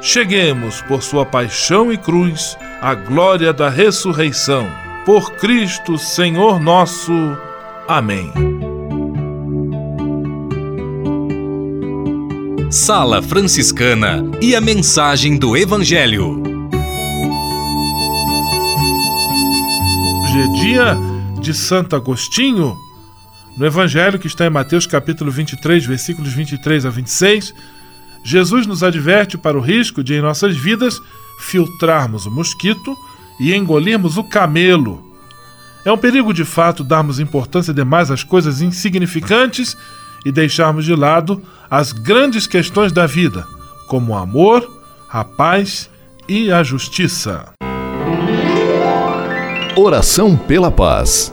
cheguemos, por sua paixão e cruz, à glória da ressurreição. Por Cristo, Senhor nosso. Amém. Sala Franciscana e a mensagem do Evangelho. Hoje é dia de Santo Agostinho. No Evangelho que está em Mateus capítulo 23, versículos 23 a 26, Jesus nos adverte para o risco de, em nossas vidas, filtrarmos o mosquito e engolirmos o camelo. É um perigo de fato darmos importância demais às coisas insignificantes e deixarmos de lado as grandes questões da vida, como o amor, a paz e a justiça. Oração pela paz.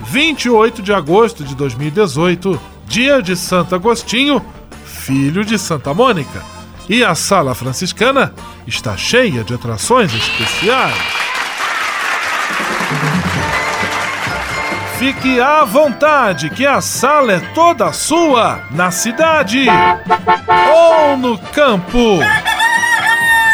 28 de agosto de 2018, dia de Santo Agostinho, filho de Santa Mônica. E a sala franciscana está cheia de atrações especiais. Fique à vontade, que a sala é toda sua, na cidade ou no campo.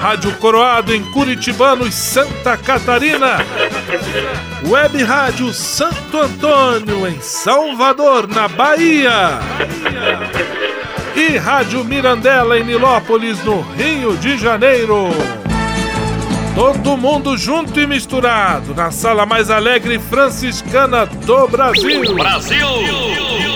Rádio Coroado em Curitibanos, Santa Catarina. Web Rádio Santo Antônio em Salvador, na Bahia. e Rádio Mirandela em Nilópolis, no Rio de Janeiro. Todo mundo junto e misturado na sala mais alegre franciscana do Brasil. Brasil!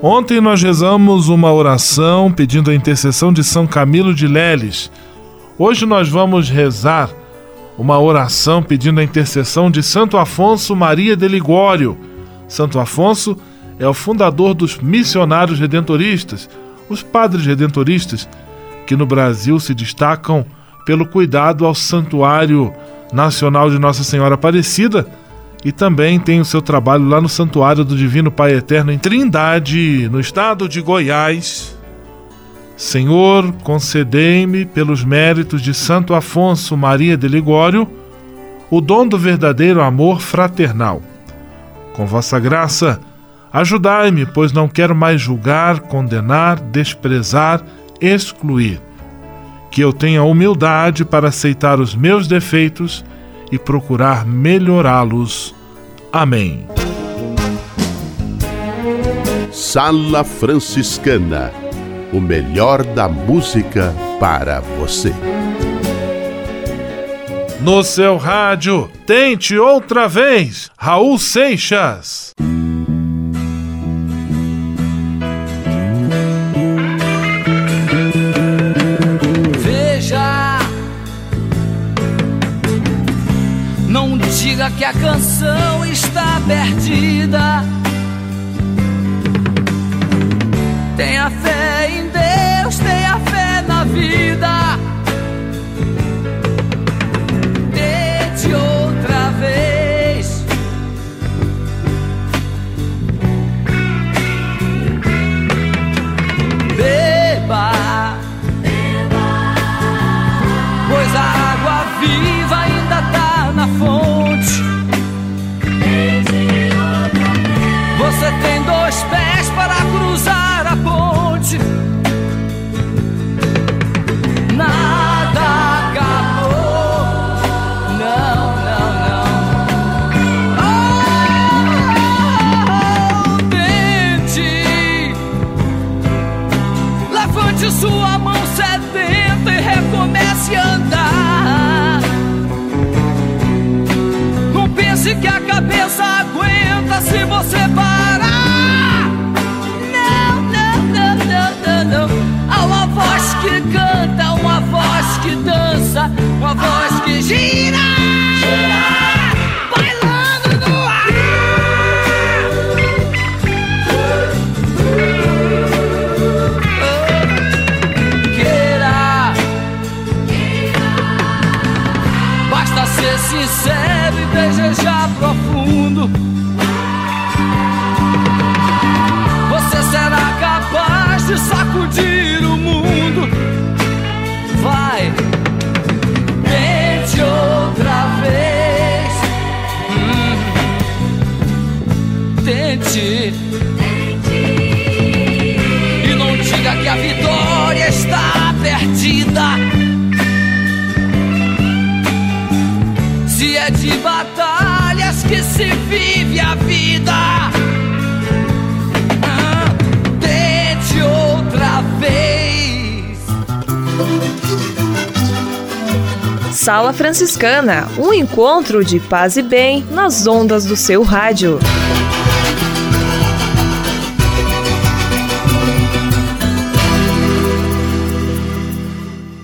Ontem nós rezamos uma oração pedindo a intercessão de São Camilo de Leles. Hoje nós vamos rezar uma oração pedindo a intercessão de Santo Afonso Maria de Ligório. Santo Afonso é o fundador dos missionários redentoristas, os padres redentoristas, que no Brasil se destacam pelo cuidado ao Santuário Nacional de Nossa Senhora Aparecida e também tem o seu trabalho lá no Santuário do Divino Pai Eterno em Trindade, no estado de Goiás. Senhor, concedei-me, pelos méritos de Santo Afonso Maria de Ligório, o dom do verdadeiro amor fraternal. Com vossa graça, ajudai-me, pois não quero mais julgar, condenar, desprezar, excluir. Que eu tenha humildade para aceitar os meus defeitos e procurar melhorá-los. Amém. Sala Franciscana o melhor da música para você. No seu rádio, tente outra vez, Raul Seixas. Diga que a canção está perdida. Tenha fé em Deus, tenha fé na vida. Levante sua mão sedenta e recomece a andar. Não pense que a cabeça aguenta se você parar. Não, não, não, não, não, não. Há uma voz que canta, uma voz que dança, uma voz que gira. A vitória está perdida. Se é de batalhas que se vive a vida. Ah, Tente outra vez. Sala Franciscana, um encontro de paz e bem nas ondas do seu rádio.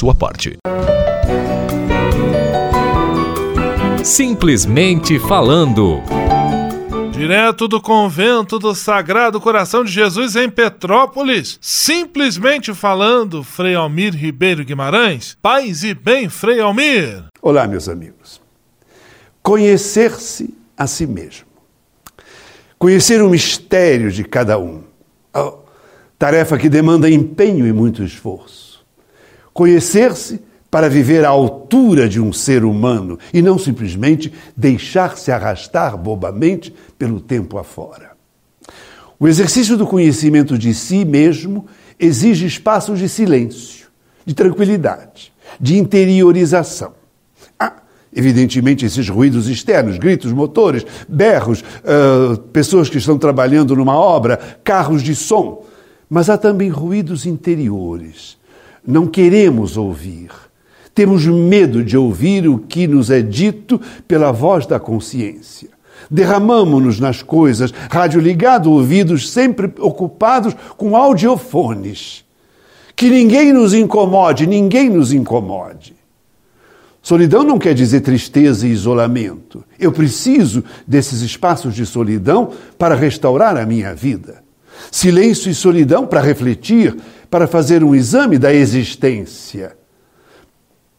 sua parte. Simplesmente falando. Direto do convento do Sagrado Coração de Jesus em Petrópolis, simplesmente falando, Frei Almir Ribeiro Guimarães. Paz e bem, Frei Almir. Olá, meus amigos. Conhecer-se a si mesmo. Conhecer o mistério de cada um. Oh, tarefa que demanda empenho e muito esforço. Conhecer-se para viver à altura de um ser humano e não simplesmente deixar-se arrastar bobamente pelo tempo afora. O exercício do conhecimento de si mesmo exige espaços de silêncio, de tranquilidade, de interiorização. Evidentemente, esses ruídos externos, gritos, motores, berros, uh, pessoas que estão trabalhando numa obra, carros de som. Mas há também ruídos interiores não queremos ouvir. Temos medo de ouvir o que nos é dito pela voz da consciência. Derramamos-nos nas coisas, rádio ligado, ouvidos sempre ocupados com audiofones. Que ninguém nos incomode, ninguém nos incomode. Solidão não quer dizer tristeza e isolamento. Eu preciso desses espaços de solidão para restaurar a minha vida. Silêncio e solidão para refletir, para fazer um exame da existência.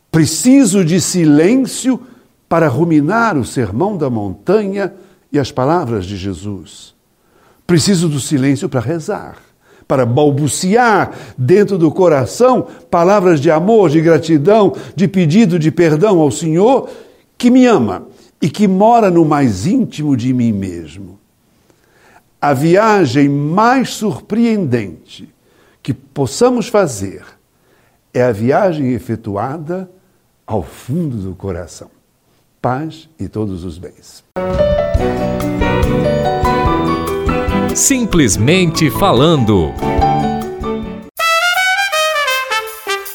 Preciso de silêncio para ruminar o sermão da montanha e as palavras de Jesus. Preciso do silêncio para rezar, para balbuciar dentro do coração palavras de amor, de gratidão, de pedido de perdão ao Senhor que me ama e que mora no mais íntimo de mim mesmo. A viagem mais surpreendente que possamos fazer é a viagem efetuada ao fundo do coração. Paz e todos os bens. Simplesmente falando.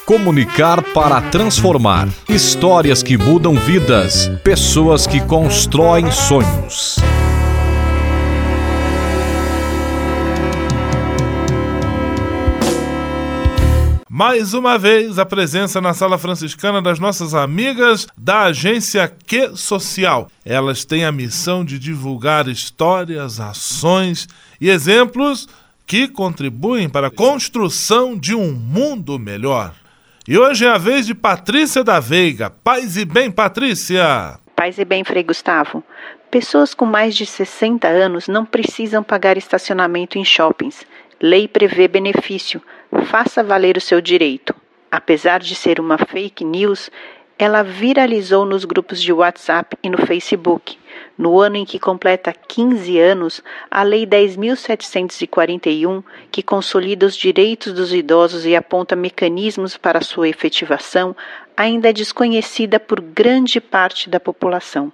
Comunicar para transformar. Histórias que mudam vidas. Pessoas que constroem sonhos. Mais uma vez, a presença na sala franciscana das nossas amigas da agência Que Social. Elas têm a missão de divulgar histórias, ações e exemplos que contribuem para a construção de um mundo melhor. E hoje é a vez de Patrícia da Veiga. Paz e bem, Patrícia! Paz e bem, Frei Gustavo. Pessoas com mais de 60 anos não precisam pagar estacionamento em shoppings. Lei prevê benefício Faça valer o seu direito. Apesar de ser uma fake news, ela viralizou nos grupos de WhatsApp e no Facebook. No ano em que completa 15 anos, a Lei 10.741, que consolida os direitos dos idosos e aponta mecanismos para sua efetivação, ainda é desconhecida por grande parte da população.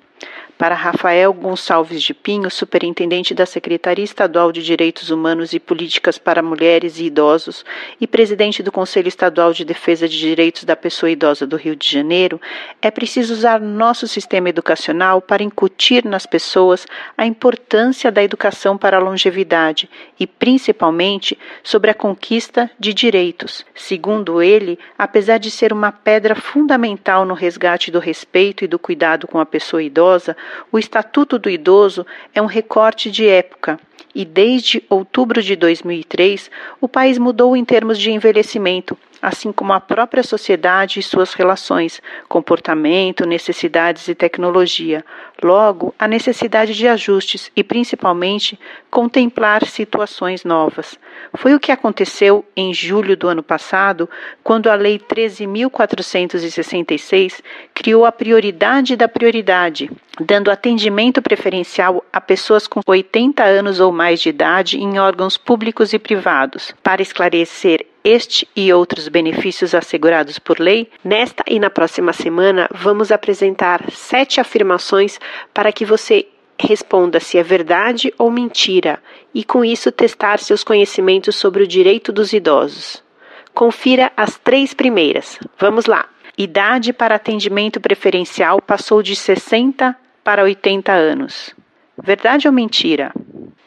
Para Rafael Gonçalves de Pinho, superintendente da Secretaria Estadual de Direitos Humanos e Políticas para Mulheres e Idosos e presidente do Conselho Estadual de Defesa de Direitos da Pessoa Idosa do Rio de Janeiro, é preciso usar nosso sistema educacional para incutir nas pessoas a importância da educação para a longevidade e, principalmente, sobre a conquista de direitos. Segundo ele, apesar de ser uma pedra fundamental no resgate do respeito e do cuidado com a pessoa idosa, o Estatuto do Idoso é um recorte de época e desde outubro de 2003 o país mudou em termos de envelhecimento, assim como a própria sociedade e suas relações, comportamento, necessidades e tecnologia. Logo, a necessidade de ajustes e, principalmente, contemplar situações novas. Foi o que aconteceu em julho do ano passado, quando a Lei 13.466 criou a prioridade da prioridade, dando atendimento preferencial a pessoas com 80 anos ou mais de idade em órgãos públicos e privados. Para esclarecer este e outros benefícios assegurados por lei, nesta e na próxima semana vamos apresentar sete afirmações para que você responda se é verdade ou mentira e, com isso, testar seus conhecimentos sobre o direito dos idosos. Confira as três primeiras. Vamos lá. Idade para atendimento preferencial passou de 60 para 80 anos. Verdade ou mentira?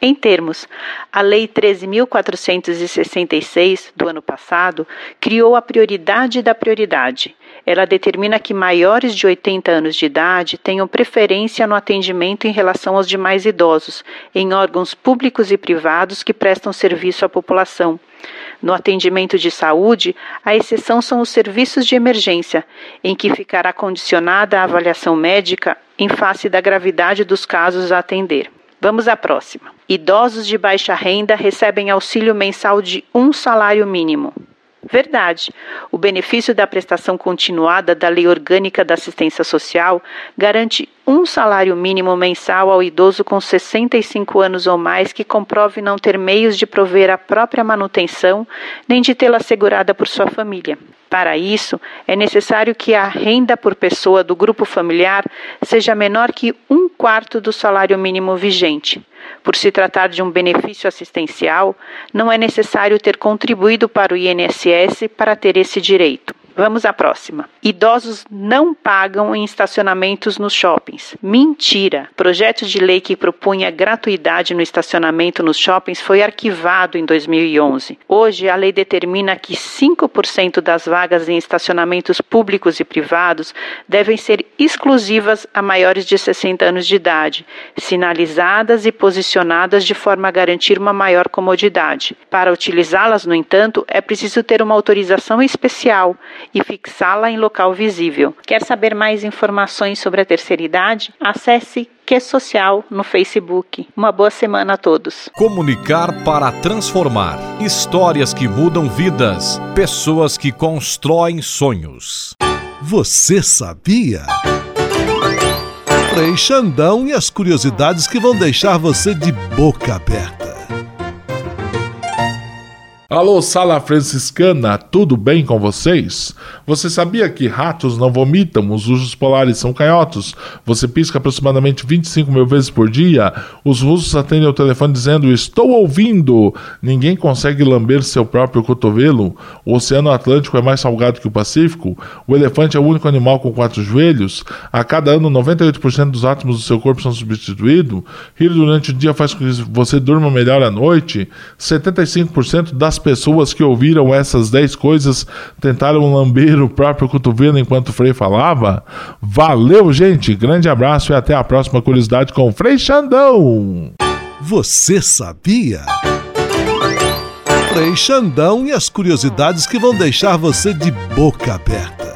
Em termos, a Lei 13.466 do ano passado criou a prioridade da prioridade. Ela determina que maiores de 80 anos de idade tenham preferência no atendimento em relação aos demais idosos, em órgãos públicos e privados que prestam serviço à população. No atendimento de saúde, a exceção são os serviços de emergência, em que ficará condicionada a avaliação médica em face da gravidade dos casos a atender. Vamos à próxima. Idosos de baixa renda recebem auxílio mensal de um salário mínimo. Verdade. O benefício da prestação continuada da Lei Orgânica da Assistência Social garante um salário mínimo mensal ao idoso com 65 anos ou mais que comprove não ter meios de prover a própria manutenção nem de tê-la assegurada por sua família. Para isso, é necessário que a renda por pessoa do grupo familiar seja menor que um quarto do salário mínimo vigente. Por se tratar de um benefício assistencial, não é necessário ter contribuído para o INSS para ter esse direito. Vamos à próxima. Idosos não pagam em estacionamentos nos shoppings. Mentira! Projeto de lei que propunha gratuidade no estacionamento nos shoppings foi arquivado em 2011. Hoje, a lei determina que 5% das vagas em estacionamentos públicos e privados devem ser exclusivas a maiores de 60 anos de idade, sinalizadas e posicionadas de forma a garantir uma maior comodidade. Para utilizá-las, no entanto, é preciso ter uma autorização especial e fixá-la em local visível. Quer saber mais informações sobre a terceira idade? Acesse Que Social no Facebook. Uma boa semana a todos. Comunicar para transformar. Histórias que mudam vidas. Pessoas que constroem sonhos. Você sabia? Frei Xandão e as curiosidades que vão deixar você de boca aberta. Alô, Sala Franciscana, tudo bem com vocês? Você sabia que ratos não vomitam, os ursos polares são canhotos? Você pisca aproximadamente 25 mil vezes por dia? Os russos atendem ao telefone dizendo: Estou ouvindo! Ninguém consegue lamber seu próprio cotovelo? O Oceano Atlântico é mais salgado que o Pacífico? O elefante é o único animal com quatro joelhos? A cada ano, 98% dos átomos do seu corpo são substituídos? Rir durante o dia faz com que você durma melhor à noite? 75% das as pessoas que ouviram essas 10 coisas tentaram lamber o próprio cotovelo enquanto o Frei falava? Valeu, gente! Grande abraço e até a próxima curiosidade com o Frei Xandão! Você sabia? Frei Xandão e as curiosidades que vão deixar você de boca aberta.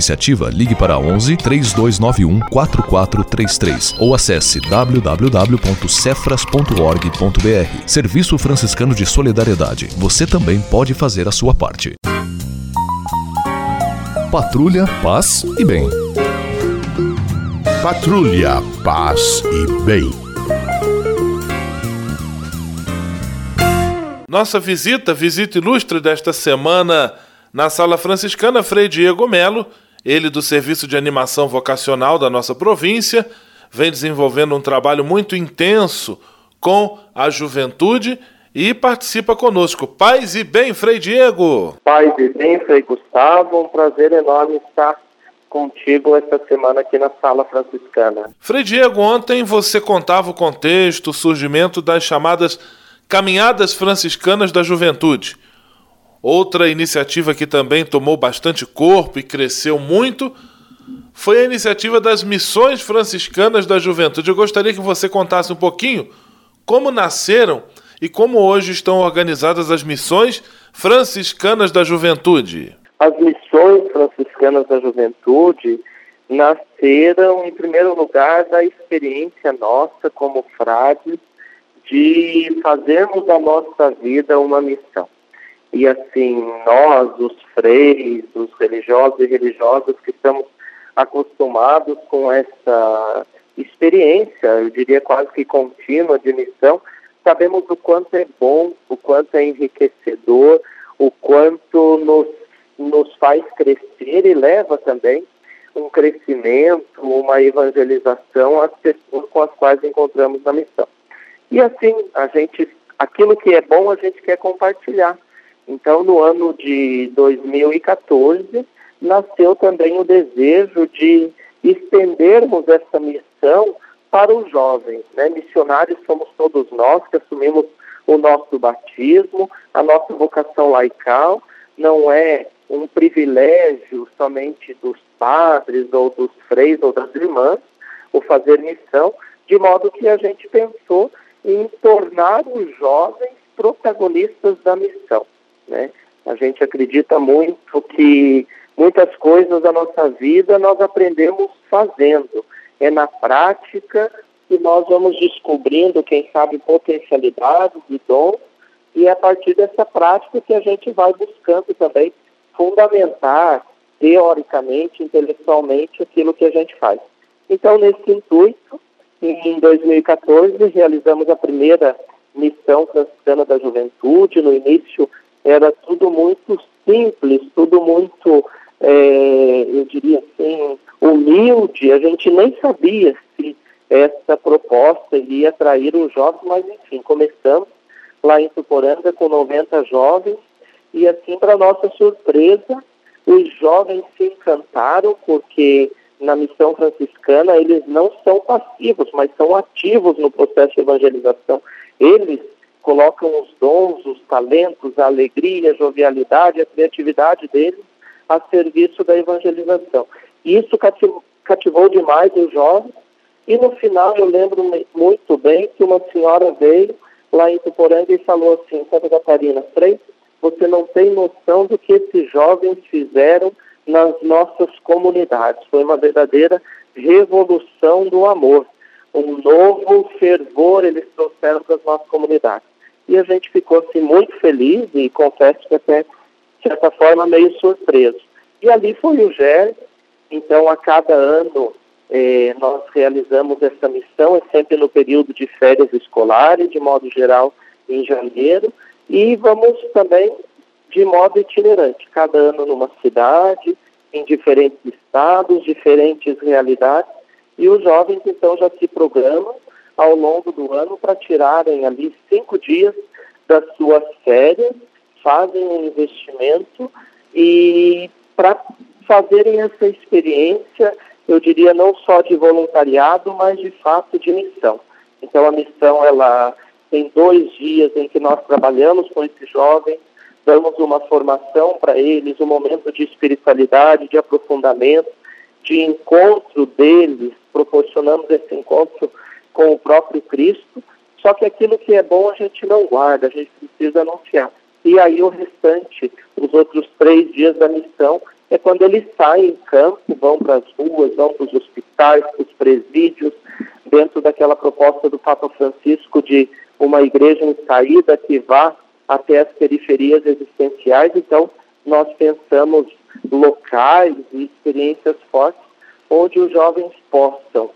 iniciativa, ligue para 11 3291 4433 ou acesse www.cefras.org.br. Serviço Franciscano de Solidariedade. Você também pode fazer a sua parte. Patrulha, paz e bem. Patrulha, paz e bem. Nossa visita, visita ilustre desta semana na Sala Franciscana Frei Diego Melo ele, do Serviço de Animação Vocacional da nossa província, vem desenvolvendo um trabalho muito intenso com a juventude e participa conosco. Paz e bem, Frei Diego. Paz e bem, Frei Gustavo. Um prazer enorme estar contigo esta semana aqui na Sala Franciscana. Frei Diego, ontem você contava o contexto, o surgimento das chamadas Caminhadas Franciscanas da Juventude. Outra iniciativa que também tomou bastante corpo e cresceu muito foi a iniciativa das Missões Franciscanas da Juventude. Eu gostaria que você contasse um pouquinho como nasceram e como hoje estão organizadas as Missões Franciscanas da Juventude. As Missões Franciscanas da Juventude nasceram, em primeiro lugar, da experiência nossa como frades de fazermos da nossa vida uma missão. E assim, nós, os freis, os religiosos e religiosas que estamos acostumados com essa experiência, eu diria quase que contínua de missão, sabemos o quanto é bom, o quanto é enriquecedor, o quanto nos, nos faz crescer e leva também um crescimento, uma evangelização às pessoas com as quais encontramos na missão. E assim, a gente, aquilo que é bom a gente quer compartilhar. Então, no ano de 2014, nasceu também o desejo de estendermos essa missão para os jovens. Né? Missionários somos todos nós que assumimos o nosso batismo, a nossa vocação laical, não é um privilégio somente dos padres ou dos freis ou das irmãs o fazer missão, de modo que a gente pensou em tornar os jovens protagonistas da missão. Né? A gente acredita muito que muitas coisas da nossa vida nós aprendemos fazendo. É na prática que nós vamos descobrindo, quem sabe, potencialidades e dons, e é a partir dessa prática que a gente vai buscando também fundamentar teoricamente, intelectualmente, aquilo que a gente faz. Então, nesse intuito, em 2014, realizamos a primeira missão franciscana da juventude. No início, era tudo muito simples, tudo muito, é, eu diria assim, humilde. A gente nem sabia se essa proposta iria atrair os jovens, mas enfim, começamos lá em Tuporanga com 90 jovens e assim, para nossa surpresa, os jovens se encantaram porque na missão franciscana eles não são passivos, mas são ativos no processo de evangelização. Eles colocam os dons, os talentos, a alegria, a jovialidade, a criatividade deles a serviço da evangelização. E isso cativou, demais os jovens. E no final eu lembro muito bem que uma senhora veio lá em Tuporanga e falou assim, Santa Catarina, Frei, você não tem noção do que esses jovens fizeram nas nossas comunidades. Foi uma verdadeira revolução do amor. Um novo fervor eles trouxeram para as nossas comunidades e a gente ficou assim muito feliz e confesso que até de certa forma meio surpreso. E ali foi o Gé. Então, a cada ano, eh, nós realizamos essa missão, é sempre no período de férias escolares, de modo geral, em janeiro, e vamos também de modo itinerante, cada ano numa cidade, em diferentes estados, diferentes realidades, e os jovens então já se programam ao longo do ano para tirarem ali cinco dias das suas férias, fazem um investimento e para fazerem essa experiência, eu diria não só de voluntariado, mas de fato de missão. Então a missão ela tem dois dias em que nós trabalhamos com esses jovens, damos uma formação para eles, um momento de espiritualidade, de aprofundamento, de encontro deles, proporcionamos esse encontro com o próprio Cristo. Só que aquilo que é bom a gente não guarda, a gente precisa anunciar. E aí o restante, os outros três dias da missão, é quando eles saem em campo, vão para as ruas, vão para os hospitais, para os presídios, dentro daquela proposta do Papa Francisco de uma igreja em saída que vá até as periferias existenciais. Então, nós pensamos locais e experiências fortes onde os jovens possam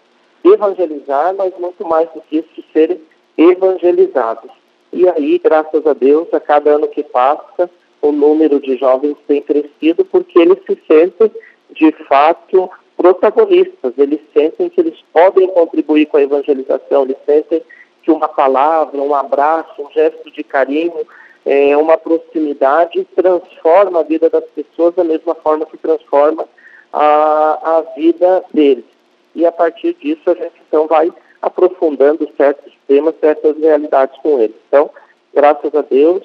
evangelizar, mas muito mais do que isso, serem evangelizados. E aí, graças a Deus, a cada ano que passa, o número de jovens tem crescido porque eles se sentem, de fato, protagonistas. Eles sentem que eles podem contribuir com a evangelização, eles sentem que uma palavra, um abraço, um gesto de carinho, é, uma proximidade transforma a vida das pessoas da mesma forma que transforma a, a vida deles. E a partir disso a gente então vai aprofundando certos temas, certas realidades com eles. Então, graças a Deus,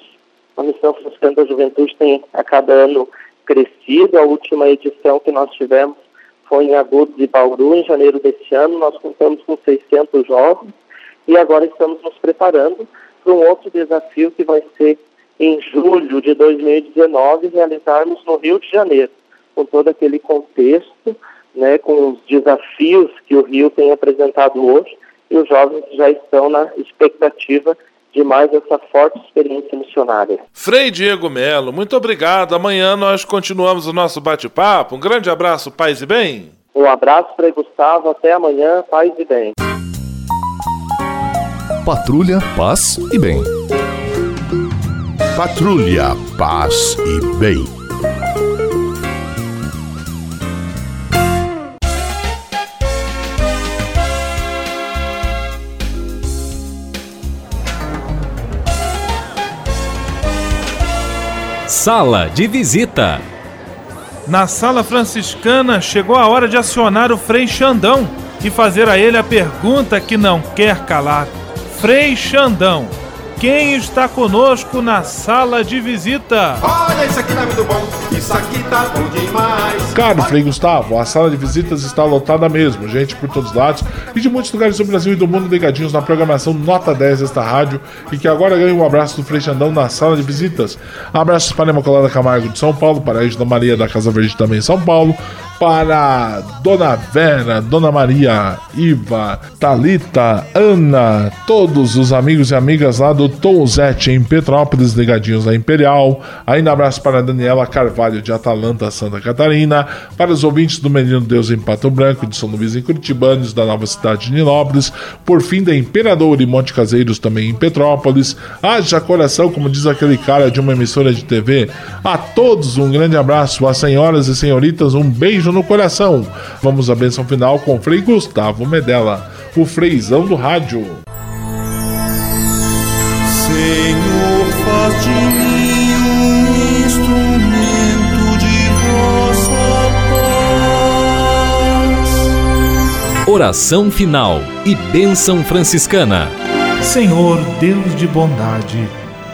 a Missão Franciscana da Juventude tem a cada ano crescido. A última edição que nós tivemos foi em Agudos e Bauru, em janeiro deste ano. Nós contamos com 600 jovens e agora estamos nos preparando para um outro desafio que vai ser em julho de 2019, realizarmos no Rio de Janeiro, com todo aquele contexto, né, com os desafios que o Rio tem apresentado hoje e os jovens já estão na expectativa de mais essa forte experiência missionária. Frei Diego Melo, muito obrigado. Amanhã nós continuamos o nosso bate-papo. Um grande abraço, paz e bem. Um abraço, Frei Gustavo. Até amanhã, paz e bem. Patrulha, paz e bem. Patrulha, paz e bem. Sala de visita. Na sala franciscana chegou a hora de acionar o Frei Xandão e fazer a ele a pergunta que não quer calar. Frei Xandão, quem está conosco na sala de visita? Olha, isso aqui tá muito bom, isso aqui tá bom demais. Caro Frei Gustavo, a sala de visitas está lotada mesmo, gente por todos os lados e de muitos lugares do Brasil e do mundo ligadinhos na programação Nota 10 desta rádio e que agora ganha um abraço do Frei Xandão na sala de visitas. Abraços para a Imaculada Camargo de São Paulo, para a Edna Maria da Casa Verde também em São Paulo, para Dona Vera, Dona Maria, Iva, Talita, Ana, todos os amigos e amigas lá do Tom Zete em Petrópolis, ligadinhos da Imperial. Ainda abraço para Daniela Carvalho de Atalanta, Santa Catarina, para os ouvintes do Menino Deus em Pato Branco, de São Luís em Curitibanos, da nova cidade de Nilópolis, por fim da Imperador e Monte Caseiros também em Petrópolis. Haja coração, como diz aquele cara de uma emissora de TV. A todos um grande abraço, às senhoras e senhoritas, um beijo no coração. Vamos à benção final com o Frei Gustavo Medella, o freizão do rádio. Senhor, faz de mim um instrumento de vossa paz. Oração final e bênção franciscana. Senhor, Deus de bondade,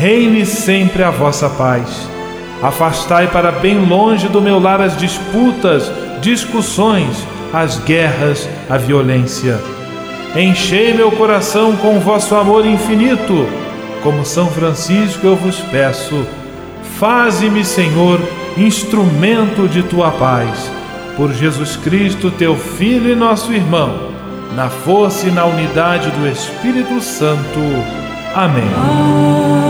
reine sempre a vossa paz. Afastai para bem longe do meu lar as disputas, discussões, as guerras, a violência. Enchei meu coração com vosso amor infinito. Como São Francisco eu vos peço, faze-me, Senhor, instrumento de tua paz. Por Jesus Cristo, teu Filho e nosso irmão, na força e na unidade do Espírito Santo. Amém.